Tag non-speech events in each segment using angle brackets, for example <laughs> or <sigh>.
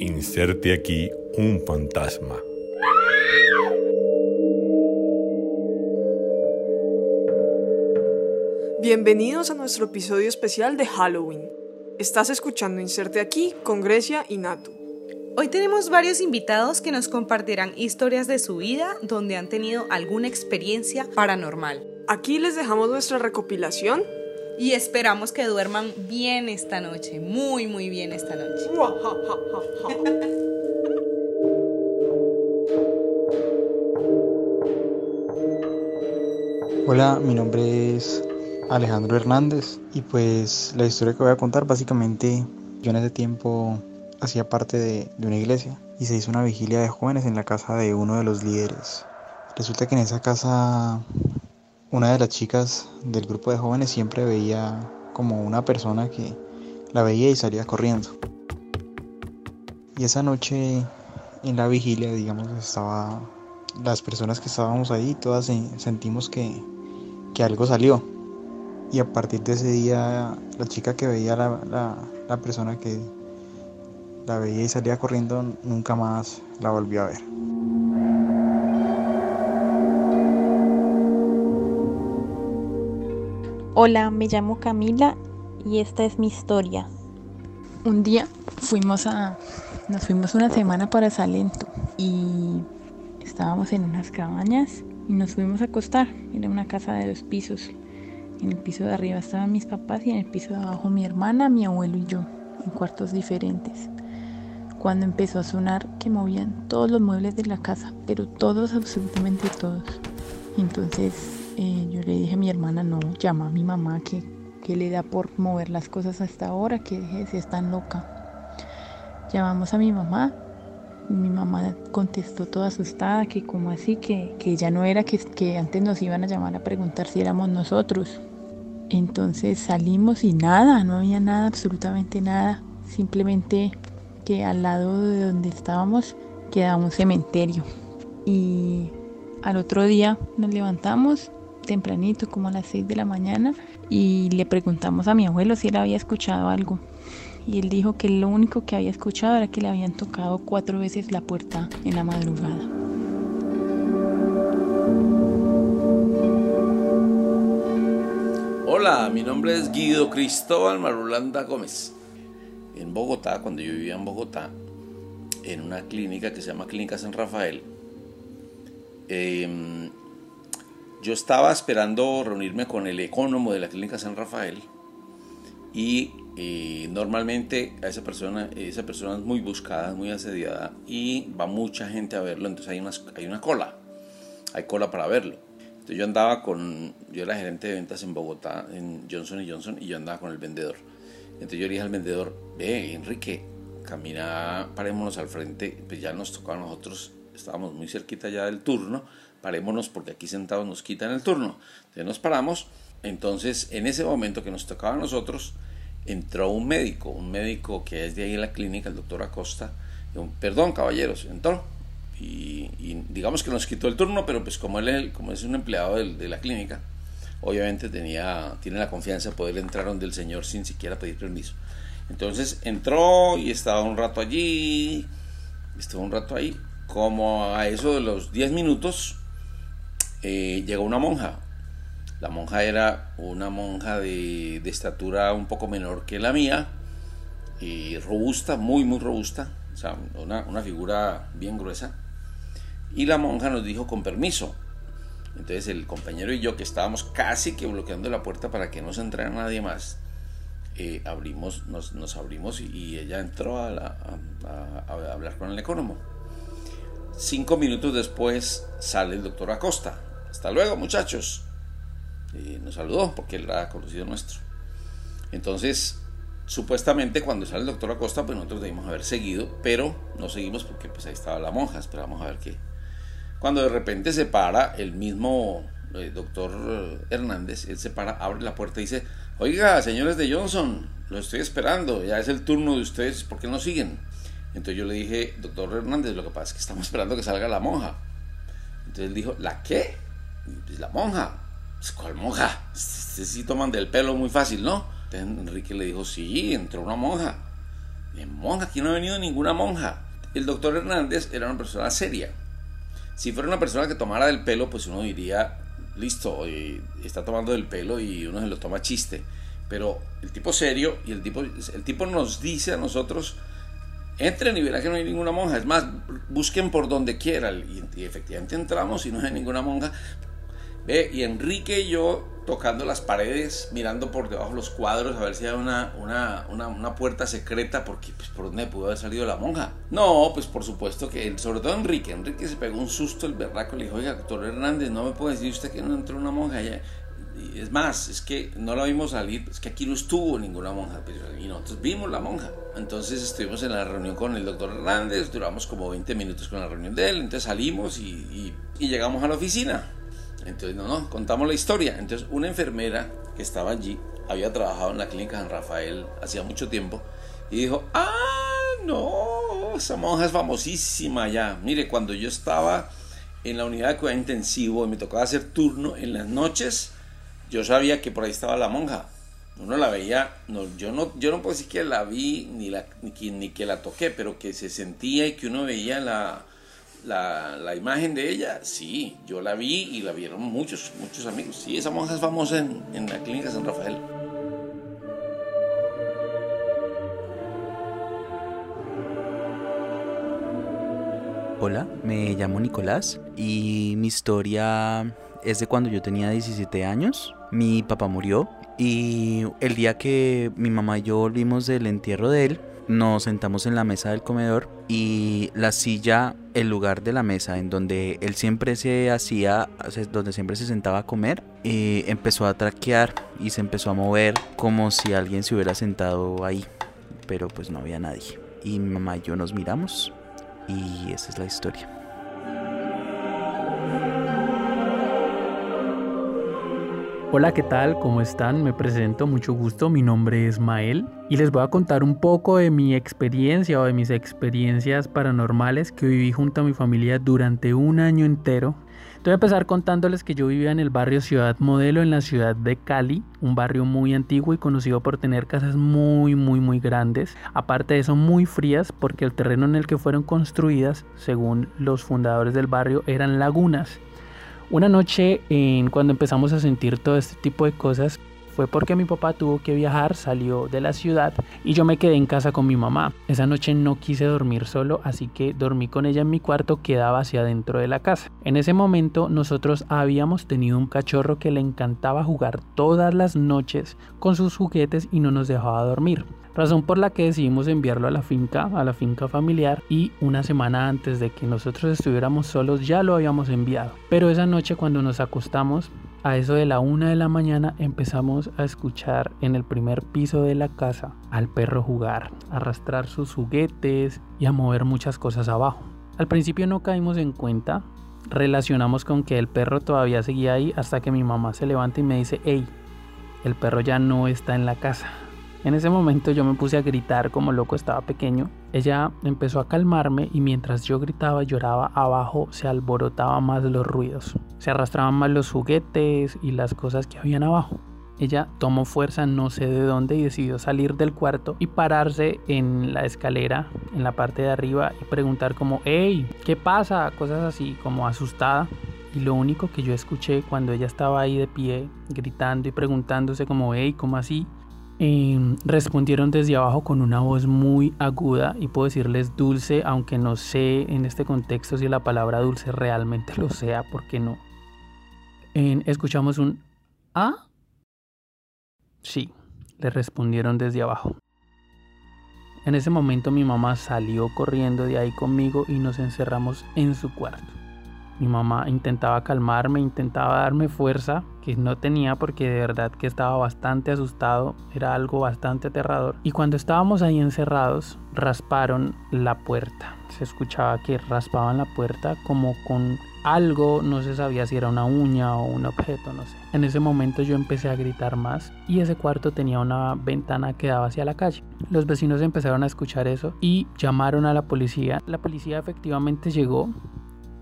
Inserte aquí un fantasma. Bienvenidos a nuestro episodio especial de Halloween. Estás escuchando Inserte aquí con Grecia y Natu. Hoy tenemos varios invitados que nos compartirán historias de su vida donde han tenido alguna experiencia paranormal. Aquí les dejamos nuestra recopilación y esperamos que duerman bien esta noche, muy muy bien esta noche. <laughs> Hola, mi nombre es Alejandro Hernández y pues la historia que voy a contar básicamente yo en ese tiempo hacía parte de, una iglesia y se hizo una vigilia de jóvenes en la casa de uno de los líderes. Resulta que en esa casa una de las chicas del grupo de jóvenes siempre veía como una persona que la veía y salía corriendo. Y esa noche en la vigilia, digamos, estaba las personas que estábamos ahí, todas sentimos que, que algo salió y a partir de ese día, la chica que veía la, la, persona que la veía y salía corriendo, nunca más la volvió a ver. Hola, me llamo Camila y esta es mi historia. Un día fuimos a, nos fuimos una semana para Salento y estábamos en unas cabañas y nos fuimos a acostar. Era una casa de dos pisos. En el piso de arriba estaban mis papás y en el piso de abajo mi hermana, mi abuelo y yo, en cuartos diferentes. Cuando empezó a sonar que movían todos los muebles de la casa, pero todos, absolutamente todos. Entonces yo le dije a mi hermana, no, llama a mi mamá que, que le da por mover las cosas hasta ahora, que deje de ser tan loca. Llamamos a mi mamá, mi mamá contestó toda asustada que como así, que, que ya no era que, que antes nos iban a llamar a preguntar si éramos nosotros. Entonces salimos y nada, no había nada, absolutamente nada. Simplemente que al lado de donde estábamos quedaba un cementerio. Y al otro día nos levantamos tempranito, como a las 6 de la mañana, y le preguntamos a mi abuelo si él había escuchado algo. Y él dijo que lo único que había escuchado era que le habían tocado cuatro veces la puerta en la madrugada. Hola, mi nombre es Guido Cristóbal Marulanda Gómez. En Bogotá, cuando yo vivía en Bogotá, en una clínica que se llama Clínica San Rafael, em, yo estaba esperando reunirme con el ecónomo de la Clínica San Rafael y eh, normalmente a esa persona, esa persona es muy buscada, muy asediada y va mucha gente a verlo, entonces hay, hay una cola, hay cola para verlo yo andaba con, yo era gerente de ventas en Bogotá, en Johnson Johnson, y yo andaba con el vendedor. Entonces yo le dije al vendedor, ve, Enrique, camina, parémonos al frente, pues ya nos tocaba a nosotros, estábamos muy cerquita ya del turno, parémonos porque aquí sentados nos quitan el turno. Entonces nos paramos, entonces en ese momento que nos tocaba a nosotros, entró un médico, un médico que es de ahí en la clínica, el doctor Acosta, perdón caballeros, entró y, digamos que nos quitó el turno, pero pues como él como es un empleado de, la clínica, obviamente tenía, tiene la confianza de poder entrar donde el señor sin siquiera pedir permiso. Entonces entró y estaba un rato allí, estuvo un rato ahí, como a eso de los 10 minutos eh, llegó una monja. La monja era una monja de, estatura un poco menor que la mía, y robusta, muy, muy robusta, o sea, una, una figura bien gruesa y la monja nos dijo con permiso. Entonces el compañero y yo que estábamos casi que bloqueando la puerta para que no se entrara nadie más, eh, abrimos, nos, nos, abrimos y, ella entró a, a, hablar con el ecónomo. Cinco minutos después sale el doctor Acosta. Hasta luego muchachos. Y nos saludó porque él era conocido nuestro. Entonces, supuestamente cuando sale el doctor Acosta, pues nosotros debimos haber seguido, pero no seguimos porque pues ahí estaba la monja, esperamos a ver qué, cuando de repente se para el mismo eh, doctor eh, Hernández, él se para, abre la puerta y dice, oiga, señores de Johnson, lo estoy esperando, ya es el turno de ustedes, ¿por qué no siguen? Entonces yo le dije, doctor Hernández, lo que pasa es que estamos esperando que salga la monja. Entonces él dijo, ¿la qué? La monja. Pues, ¿Cuál monja? Ustedes sí toman del pelo muy fácil, ¿no? Entonces Enrique le dijo, sí, entró una monja. ¿De monja? Aquí no ha venido ninguna monja. El doctor Hernández era una persona seria. Si fuera una persona que tomara del pelo, pues uno diría, listo, eh, está tomando del pelo y uno se lo toma chiste. Pero el tipo serio y el tipo, el tipo nos dice a nosotros, entren y verán que no hay ninguna monja. Es más, busquen por donde quieran. Y, efectivamente entramos y no hay ninguna monja. Ve, y Enrique y yo tocando las paredes, mirando por debajo los cuadros a ver si hay una, una, una, puerta secreta, porque pues por dónde pudo haber salido la monja. No, pues por supuesto que, sobre todo Enrique, Enrique se pegó un susto el berraco, le dijo, oiga, doctor Hernández, no me puede decir usted que no entró una monja allá. Es más, es que no la vimos salir, es que aquí no estuvo ninguna monja, y nosotros vimos la monja. Entonces estuvimos en la reunión con el doctor Hernández, duramos como 20 minutos con la reunión de él, entonces salimos y, y, llegamos a la oficina. Entonces, no, no, contamos la historia. Entonces, una enfermera que estaba allí, había trabajado en la clínica San Rafael hacía mucho tiempo, y dijo, ah, no, esa monja es famosísima ya. Mire, cuando yo estaba en la unidad de cuidado intensivo y me tocaba hacer turno en las noches, yo sabía que por ahí estaba la monja. Uno la veía, no, yo, no, yo no puedo decir que la vi ni, la, ni, que la toqué, pero que se sentía y que uno veía la, la, imagen de ella, sí, yo la vi y la vieron muchos, muchos amigos. Sí, esa monja es famosa en, en la clínica San Rafael. Hola, me llamo Nicolás y mi historia es de cuando yo tenía 17 años. Mi papá murió y el día que mi mamá y yo volvimos del entierro de él, nos sentamos en la mesa del comedor y la silla, el lugar de la mesa en donde él siempre se hacía, donde siempre se sentaba a comer, eh, empezó a traquear y se empezó a mover como si alguien se hubiera sentado ahí, pero pues no había nadie. Y mi mamá y yo nos miramos y esa es la historia. Hola, ¿qué tal? ¿Cómo están? Me presento, mucho gusto. Mi nombre es Mael y les voy a contar un poco de mi experiencia o de mis experiencias paranormales que viví junto a mi familia durante un año entero. Voy a empezar contándoles que yo vivía en el barrio Ciudad Modelo en la ciudad de Cali, un barrio muy antiguo y conocido por tener casas muy muy muy grandes, aparte de eso muy frías porque el terreno en el que fueron construidas, según los fundadores del barrio, eran lagunas una noche, en, cuando empezamos a sentir todo este tipo de cosas, fue porque mi papá tuvo que viajar, salió de la ciudad y yo me quedé en casa con mi mamá. Esa noche no quise dormir solo, así que dormí con ella en mi cuarto que daba hacia adentro de la casa. En ese momento nosotros habíamos tenido un cachorro que le encantaba jugar todas las noches con sus juguetes y no nos dejaba dormir razón por la que decidimos enviarlo a la finca, a la finca familiar y una semana antes de que nosotros estuviéramos solos ya lo habíamos enviado. Pero esa noche cuando nos acostamos, a eso de la una de la mañana empezamos a escuchar en el primer piso de la casa al perro jugar, arrastrar sus juguetes y a mover muchas cosas abajo. Al principio no caímos en cuenta, relacionamos con que el perro todavía seguía ahí hasta que mi mamá se levanta y me dice, hey, el perro ya no está en la casa. En ese momento yo me puse a gritar como loco, estaba pequeño. Ella empezó a calmarme y mientras yo gritaba y lloraba abajo se alborotaban más los ruidos. Se arrastraban más los juguetes y las cosas que habían abajo. Ella tomó fuerza no sé de dónde y decidió salir del cuarto y pararse en la escalera, en la parte de arriba y preguntar como, hey, ¿qué pasa? Cosas así como asustada. Y lo único que yo escuché cuando ella estaba ahí de pie, gritando y preguntándose como, hey, ¿cómo así? Em, respondieron desde abajo con una voz muy aguda y puedo decirles dulce, aunque no sé en este contexto si la palabra dulce realmente lo sea, porque no. escuchamos un ¿Ah? Sí, le respondieron desde abajo. En ese momento mi mamá salió corriendo de ahí conmigo y nos encerramos en su cuarto. Mi mamá intentaba calmarme, intentaba darme fuerza, que no tenía porque de verdad que estaba bastante asustado, era algo bastante aterrador. Y cuando estábamos ahí encerrados, rasparon la puerta. Se escuchaba que raspaban la puerta como con algo, no se sabía si era una uña o un objeto, no sé. En ese momento yo empecé a gritar más y ese cuarto tenía una ventana que daba hacia la calle. Los vecinos empezaron a escuchar eso y llamaron a la policía. La policía efectivamente llegó,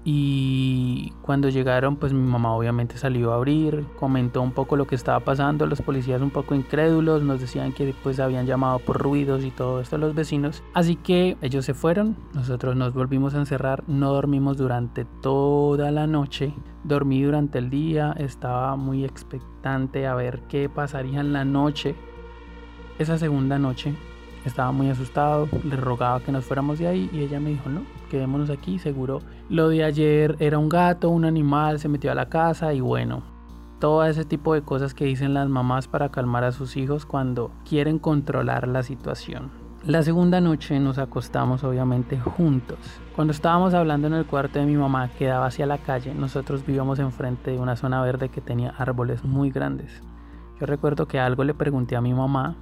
y cuando llegaron pues mi mamá obviamente salió a abrir, comentó un poco lo que estaba pasando, los policías un poco incrédulos nos decían que pues habían llamado por ruidos y todo esto los vecinos, así que ellos se fueron, nosotros nos volvimos a encerrar, no dormimos durante toda la noche, dormí durante el día, estaba muy expectante a ver qué pasaría en la noche, esa segunda noche estaba muy asustado, le rogaba que nos fuéramos de ahí y ella me dijo no, quedémonos aquí, seguro. Lo de ayer era un gato, un animal, se metió a la casa y bueno, todo ese tipo de cosas que dicen las mamás para calmar a sus hijos cuando quieren controlar la situación. La segunda noche nos acostamos obviamente juntos. Cuando estábamos hablando en el cuarto de mi mamá que daba hacia la calle, nosotros vivíamos enfrente de una zona verde que tenía árboles muy grandes. Yo recuerdo que algo le pregunté a mi mamá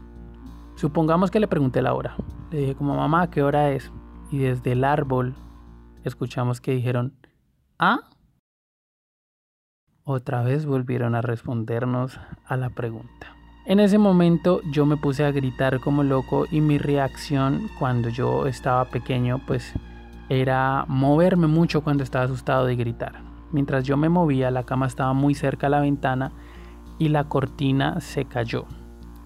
Supongamos que le pregunté la hora. Le dije como mamá, ¿qué hora es? Y desde el árbol escuchamos que dijeron, ¿ah? Otra vez volvieron a respondernos a la pregunta. En ese momento yo me puse a gritar como loco y mi reacción cuando yo estaba pequeño pues era moverme mucho cuando estaba asustado de gritar. Mientras yo me movía la cama estaba muy cerca a la ventana y la cortina se cayó.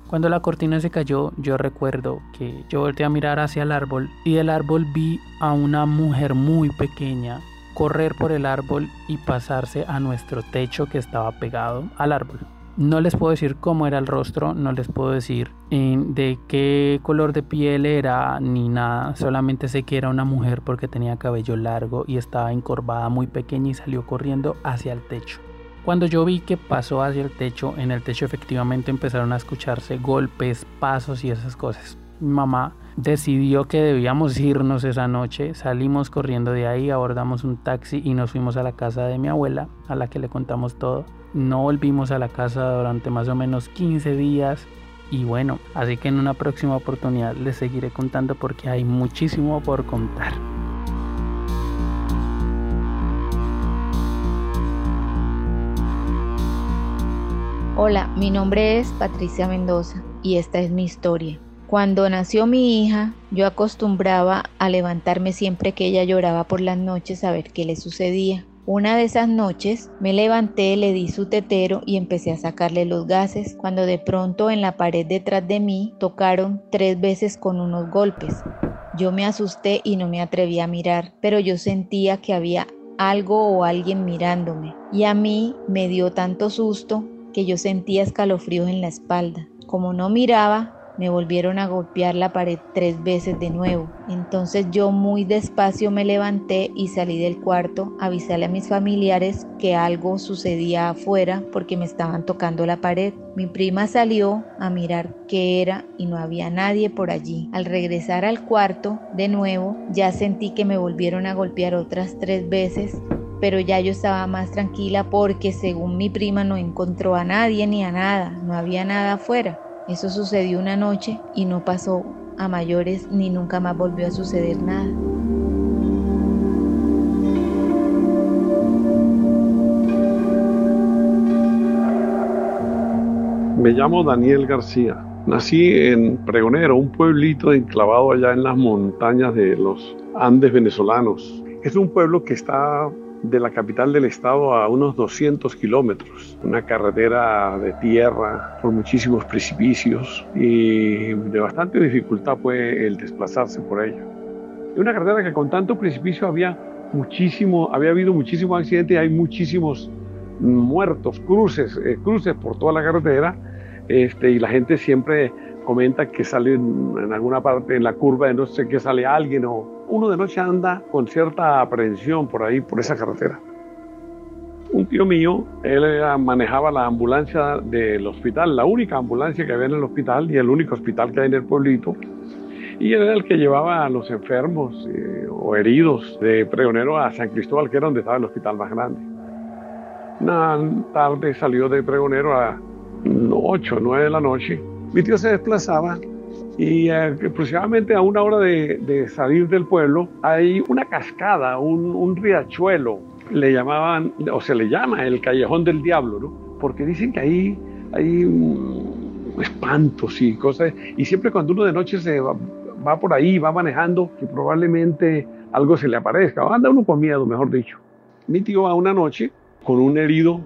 Cuando la cortina se cayó, yo recuerdo que yo volteé a mirar hacia el árbol y del árbol vi a una mujer muy pequeña correr por el árbol y pasarse a nuestro techo que estaba pegado al árbol. No les puedo decir cómo era el rostro, no les puedo decir de qué color de piel era ni nada, solamente sé que era una mujer porque tenía cabello largo y estaba encorvada muy pequeña y salió corriendo hacia el techo. Cuando yo vi que pasó hacia el techo, en el techo efectivamente empezaron a escucharse golpes, pasos y esas cosas. Mi mamá decidió que debíamos irnos esa noche, salimos corriendo de ahí, abordamos un taxi y nos fuimos a la casa de mi abuela, a la que le contamos todo. No volvimos a la casa durante más o menos 15 días y bueno, así que en una próxima oportunidad les seguiré contando porque hay muchísimo por contar. Hola, mi nombre es Patricia Mendoza y esta es mi historia. Cuando nació mi hija, yo acostumbraba a levantarme siempre que ella lloraba por las noches a ver qué le sucedía. Una de esas noches me levanté, le di su tetero y empecé a sacarle los gases, cuando de pronto en la pared detrás de mí tocaron tres veces con unos golpes. Yo me asusté y no me atreví a mirar, pero yo sentía que había algo o alguien mirándome y a mí me dio tanto susto yo sentía escalofríos en la espalda. Como no miraba, me volvieron a golpear la pared tres veces de nuevo. Entonces yo muy despacio me levanté y salí del cuarto, avisarle a mis familiares que algo sucedía afuera porque me estaban tocando la pared. Mi prima salió a mirar qué era y no había nadie por allí. Al regresar al cuarto, de nuevo, ya sentí que me volvieron a golpear otras tres veces pero ya yo estaba más tranquila porque según mi prima no encontró a nadie ni a nada, no había nada afuera. Eso sucedió una noche y no pasó a mayores ni nunca más volvió a suceder nada. Me llamo Daniel García. Nací en Pregonero, un pueblito enclavado allá en las montañas de los Andes venezolanos. Es un pueblo que está de la capital del estado a unos 200 kilómetros. Una carretera de tierra por muchísimos precipicios y de bastante dificultad fue el desplazarse por ella. Una carretera que con tanto precipicio había muchísimo, había habido muchísimos accidentes y hay muchísimos muertos, cruces, eh, cruces por toda la carretera este, y la gente siempre comenta que sale en, alguna parte en la curva no sé qué sale alguien o uno de noche anda con cierta aprehensión por ahí, por esa carretera. Un tío mío, él manejaba la ambulancia del hospital, la única ambulancia que había en el hospital y el único hospital que hay en el pueblito. Y él era el que llevaba a los enfermos eh, o heridos de Pregonero a San Cristóbal, que era donde estaba el hospital más grande. Una tarde salió de Pregonero a 8 o 9 de la noche mi tío se desplazaba y eh, aproximadamente a una hora de, salir del pueblo hay una cascada, un, riachuelo, le llamaban, o se le llama el Callejón del Diablo, ¿no? Porque dicen que ahí hay espantos y cosas, y siempre cuando uno de noche se va, va por ahí, va manejando, que probablemente algo se le aparezca, o anda uno con miedo, mejor dicho. mi tío va una noche con un herido,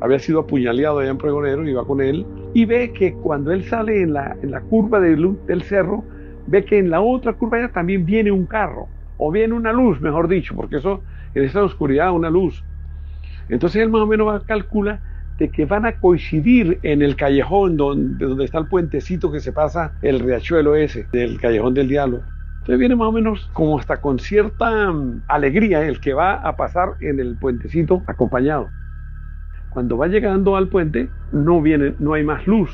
había sido apuñaleado allá en Pregonero, va con él, y ve que cuando él sale en la, en la curva del, del cerro, ve que en la otra curva también viene un carro, o viene una luz, mejor dicho, porque eso, en esa oscuridad, una luz. Entonces él más o menos calcula de que van a coincidir en el callejón donde, donde está el puentecito que se pasa el riachuelo ese, del callejón del diablo. Entonces viene más o menos como hasta con cierta mm, alegría el que va a pasar en el puentecito acompañado. Cuando va llegando al puente, no viene, no hay más luz.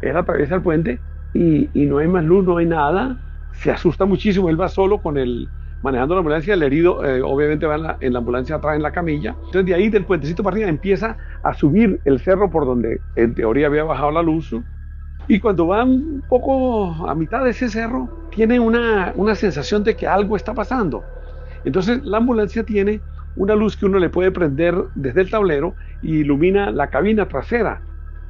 Él atraviesa el puente y, no hay más luz, no hay nada. Se asusta muchísimo, él va solo con el, manejando la ambulancia, el herido eh, obviamente va en la, en la, ambulancia atrás en la camilla. Entonces de ahí del puentecito para arriba empieza a subir el cerro por donde en teoría había bajado la luz. Y cuando va un poco a mitad de ese cerro, tiene una, una sensación de que algo está pasando. Entonces la ambulancia tiene una luz que uno le puede prender desde el tablero y ilumina la cabina trasera.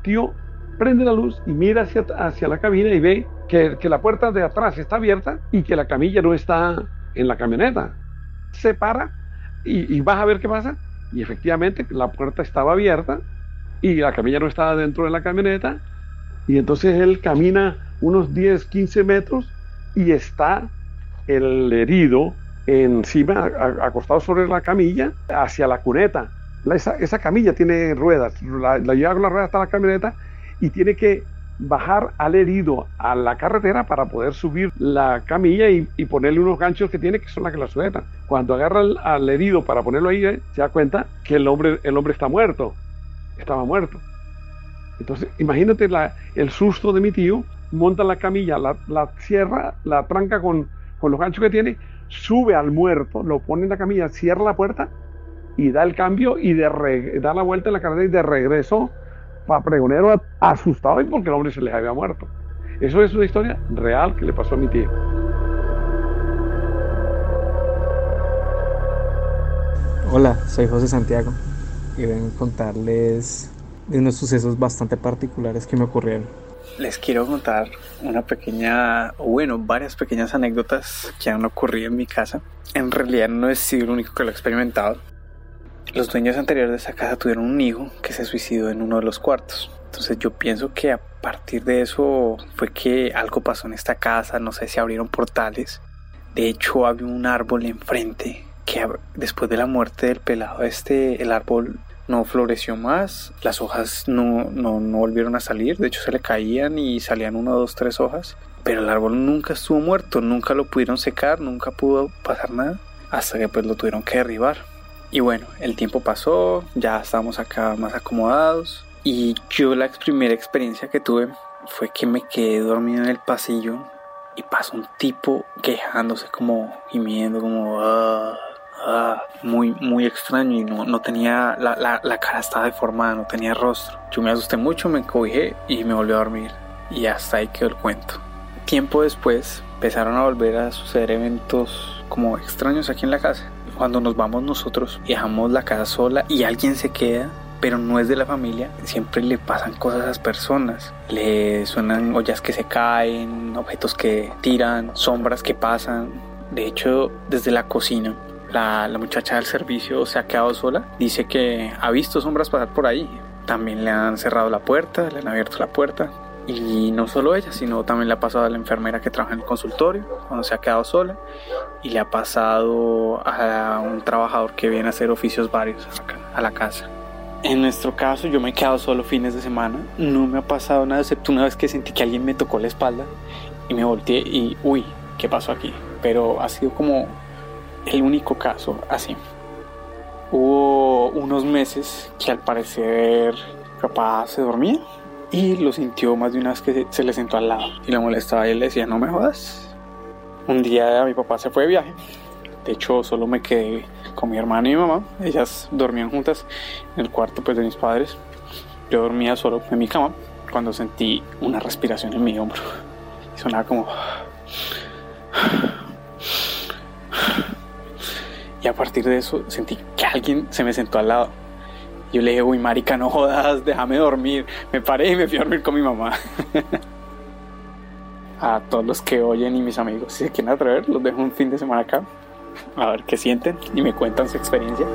Tío prende la luz y mira hacia, hacia la cabina y ve que, que la puerta de atrás está abierta y que la camilla no está en la camioneta. Se para y, vas a ver qué pasa. Y efectivamente la puerta estaba abierta y la camilla no estaba dentro de la camioneta. Y entonces él camina unos 10, 15 metros y está el herido encima, acostado sobre la camilla, hacia la cuneta. esa, camilla tiene ruedas, la, la lleva con la rueda hasta la camioneta y tiene que bajar al herido a la carretera para poder subir la camilla y, ponerle unos ganchos que tiene que son las que la sujetan. Cuando agarra al, herido para ponerlo ahí, eh, se da cuenta que el hombre, el hombre está muerto. Estaba muerto. Entonces, imagínate la, el susto de mi tío, monta la camilla, la, la cierra, la tranca con, con los ganchos que tiene, sube al muerto, lo pone en la camilla, cierra la puerta y da el cambio y da la vuelta en la carretera y de regreso para pregonero asustado y porque el hombre se les había muerto. Eso es una historia real que le pasó a mi tío. Hola, soy José Santiago y vengo a contarles unos sucesos bastante particulares que me ocurrieron. Les quiero contar una pequeña, o bueno, varias pequeñas anécdotas que han ocurrido en mi casa. En realidad no he sido el único que lo ha experimentado. Los dueños anteriores de esa casa tuvieron un hijo que se suicidó en uno de los cuartos. Entonces yo pienso que a partir de eso fue que algo pasó en esta casa, no sé si abrieron portales. De hecho había un árbol enfrente que después de la muerte del pelado este, el árbol no floreció más, las hojas no, no, no volvieron a salir, de hecho se le caían y salían una, dos, tres hojas. Pero el árbol nunca estuvo muerto, nunca lo pudieron secar, nunca pudo pasar nada, hasta que pues lo tuvieron que derribar. Y bueno, el tiempo pasó, ya estábamos acá más acomodados. Y yo la primera experiencia que tuve fue que me quedé dormido en el pasillo y pasó un tipo quejándose como gimiendo, como ah, ah", muy, muy extraño y no, no tenía, la, la, la, cara estaba deformada, no tenía rostro. Yo me asusté mucho, me encobijé y me volví a dormir. Y hasta ahí quedó el cuento. Tiempo después empezaron a volver a suceder eventos como extraños aquí en la casa cuando nos vamos nosotros, dejamos la casa sola y alguien se queda, pero no es de la familia, siempre le pasan cosas a las personas. Le suenan ollas que se caen, objetos que tiran, sombras que pasan. De hecho, desde la cocina, la, la, muchacha del servicio se ha quedado sola. Dice que ha visto sombras pasar por ahí. También le han cerrado la puerta, le han abierto la puerta. Y no solo ella, sino también le ha pasado a la enfermera que trabaja en el consultorio cuando se ha quedado sola. Y le ha pasado a un trabajador que viene a hacer oficios varios a la casa. En nuestro caso, yo me he quedado solo fines de semana. No me ha pasado nada, excepto una vez que sentí que alguien me tocó la espalda y me volteé y, uy, ¿qué pasó aquí? Pero ha sido como el único caso así. Hubo unos meses que al parecer capaz se dormía y lo sintió más de una vez que se le sentó al lado y le molestaba y él le decía, no me jodas. Un día mi papá se fue de viaje. De hecho, solo me quedé con mi hermana y mi mamá. Ellas dormían juntas en el cuarto pues, de mis padres. Yo dormía solo en mi cama cuando sentí una respiración en mi hombro. Y sonaba como... A partir de eso sentí que alguien se me sentó al lado. Yo le dije, uy, marica, no jodas, déjame dormir. Me paré y me fui a dormir con mi mamá. <laughs> a todos los que oyen y mis amigos, si se quieren atrever, los dejo un fin de semana acá. A ver qué sienten y me cuentan su experiencia.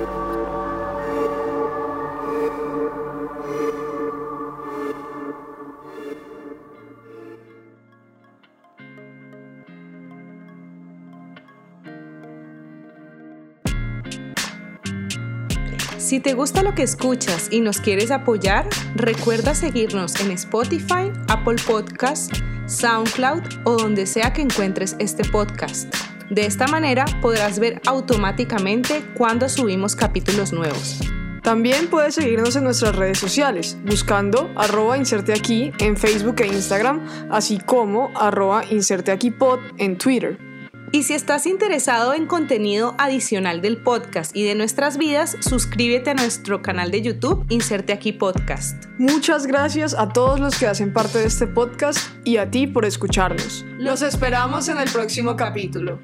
Si te gusta lo que escuchas y nos quieres apoyar, recuerda seguirnos en Spotify, Apple Podcast, SoundCloud o donde sea que encuentres este podcast. De esta manera podrás ver automáticamente cuando subimos capítulos nuevos. También puedes seguirnos en nuestras redes sociales, buscando arroba inserte aquí en Facebook e Instagram, así como arroba inserte aquí pod en Twitter. Y si estás interesado en contenido adicional del podcast y de nuestras vidas, suscríbete a nuestro canal de YouTube Inserte aquí Podcast. Muchas gracias a todos los que hacen parte de este podcast y a ti por escucharnos. Los esperamos en el próximo capítulo.